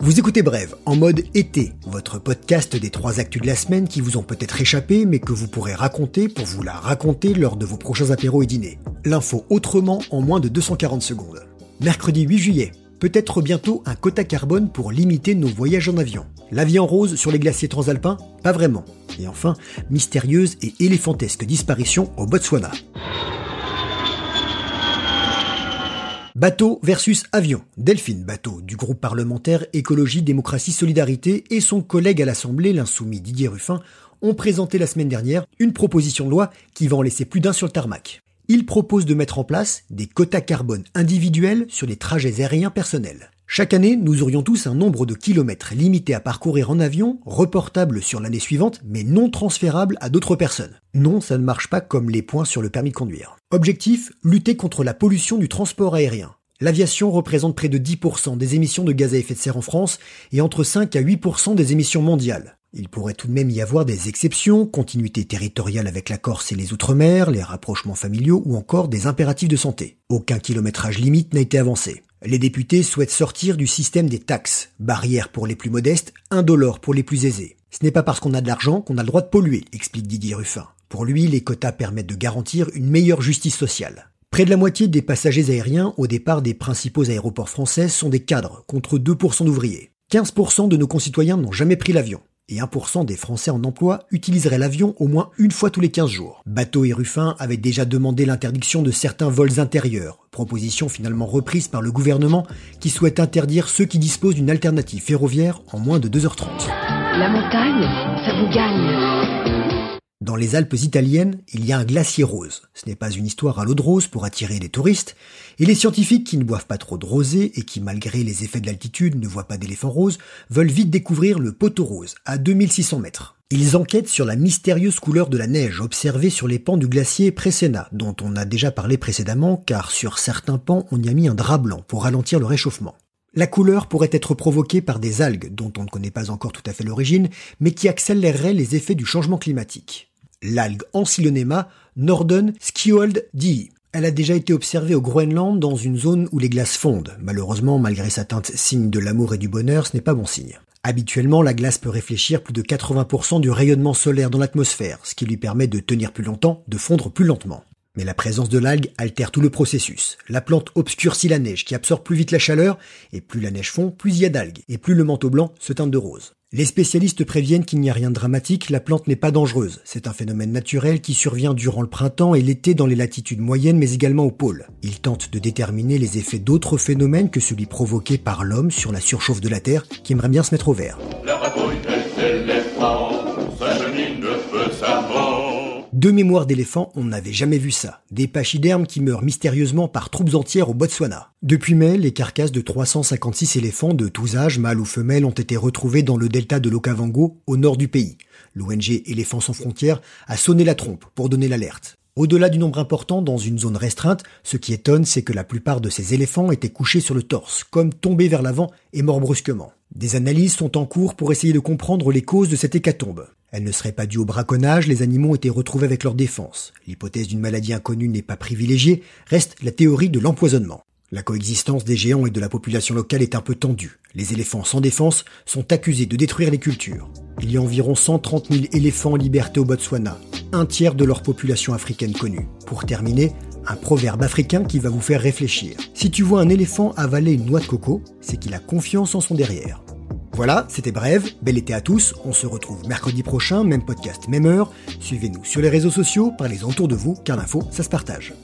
Vous écoutez Brève, en mode été, votre podcast des trois actus de la semaine qui vous ont peut-être échappé, mais que vous pourrez raconter pour vous la raconter lors de vos prochains apéros et dîners. L'info autrement en moins de 240 secondes. Mercredi 8 juillet, peut-être bientôt un quota carbone pour limiter nos voyages en avion. La vie en rose sur les glaciers transalpins? Pas vraiment. Et enfin, mystérieuse et éléphantesque disparition au Botswana. Bateau versus avion. Delphine Bateau, du groupe parlementaire Écologie, Démocratie, Solidarité, et son collègue à l'Assemblée, l'insoumis Didier Ruffin, ont présenté la semaine dernière une proposition de loi qui va en laisser plus d'un sur le tarmac. Ils proposent de mettre en place des quotas carbone individuels sur les trajets aériens personnels. Chaque année, nous aurions tous un nombre de kilomètres limité à parcourir en avion, reportable sur l'année suivante, mais non transférable à d'autres personnes. Non, ça ne marche pas comme les points sur le permis de conduire. Objectif, lutter contre la pollution du transport aérien. L'aviation représente près de 10% des émissions de gaz à effet de serre en France et entre 5 à 8% des émissions mondiales. Il pourrait tout de même y avoir des exceptions, continuité territoriale avec la Corse et les Outre-mer, les rapprochements familiaux ou encore des impératifs de santé. Aucun kilométrage limite n'a été avancé. Les députés souhaitent sortir du système des taxes, barrières pour les plus modestes, indolores pour les plus aisés. Ce n'est pas parce qu'on a de l'argent qu'on a le droit de polluer, explique Didier Ruffin. Pour lui, les quotas permettent de garantir une meilleure justice sociale. Près de la moitié des passagers aériens au départ des principaux aéroports français sont des cadres, contre 2% d'ouvriers. 15% de nos concitoyens n'ont jamais pris l'avion et 1% des Français en emploi utiliseraient l'avion au moins une fois tous les 15 jours. Bateau et Ruffin avaient déjà demandé l'interdiction de certains vols intérieurs, proposition finalement reprise par le gouvernement qui souhaite interdire ceux qui disposent d'une alternative ferroviaire en moins de 2h30. La montagne, ça vous gagne. Dans les Alpes italiennes, il y a un glacier rose. Ce n'est pas une histoire à l'eau de rose pour attirer les touristes, et les scientifiques qui ne boivent pas trop de rosé et qui, malgré les effets de l'altitude, ne voient pas d'éléphant rose, veulent vite découvrir le poteau rose, à 2600 mètres. Ils enquêtent sur la mystérieuse couleur de la neige observée sur les pans du glacier Presena, dont on a déjà parlé précédemment, car sur certains pans on y a mis un drap blanc pour ralentir le réchauffement. La couleur pourrait être provoquée par des algues dont on ne connaît pas encore tout à fait l'origine, mais qui accéléreraient les effets du changement climatique l'algue Ancylonema Norden skiold dii. Elle a déjà été observée au Groenland dans une zone où les glaces fondent. Malheureusement, malgré sa teinte signe de l'amour et du bonheur, ce n'est pas bon signe. Habituellement, la glace peut réfléchir plus de 80% du rayonnement solaire dans l'atmosphère, ce qui lui permet de tenir plus longtemps, de fondre plus lentement. Mais la présence de l'algue altère tout le processus. La plante obscurcit la neige qui absorbe plus vite la chaleur, et plus la neige fond, plus il y a d'algues, et plus le manteau blanc se teinte de rose. Les spécialistes préviennent qu'il n'y a rien de dramatique, la plante n'est pas dangereuse. C'est un phénomène naturel qui survient durant le printemps et l'été dans les latitudes moyennes mais également au pôle. Ils tentent de déterminer les effets d'autres phénomènes que celui provoqué par l'homme sur la surchauffe de la Terre qui aimerait bien se mettre au vert. De mémoire d'éléphants, on n'avait jamais vu ça. Des pachydermes qui meurent mystérieusement par troupes entières au Botswana. Depuis mai, les carcasses de 356 éléphants de tous âges, mâles ou femelles, ont été retrouvées dans le delta de l'Okavango, au nord du pays. L'ONG Éléphants sans frontières a sonné la trompe pour donner l'alerte. Au-delà du nombre important dans une zone restreinte, ce qui étonne, c'est que la plupart de ces éléphants étaient couchés sur le torse, comme tombés vers l'avant et morts brusquement. Des analyses sont en cours pour essayer de comprendre les causes de cette hécatombe. Elle ne serait pas due au braconnage, les animaux été retrouvés avec leur défense. L'hypothèse d'une maladie inconnue n'est pas privilégiée, reste la théorie de l'empoisonnement. La coexistence des géants et de la population locale est un peu tendue. Les éléphants sans défense sont accusés de détruire les cultures. Il y a environ 130 000 éléphants en liberté au Botswana, un tiers de leur population africaine connue. Pour terminer, un proverbe africain qui va vous faire réfléchir. Si tu vois un éléphant avaler une noix de coco, c'est qu'il a confiance en son derrière. Voilà, c'était bref, bel été à tous, on se retrouve mercredi prochain, même podcast, même heure. Suivez-nous sur les réseaux sociaux, parlez autour de vous, car l'info, ça se partage.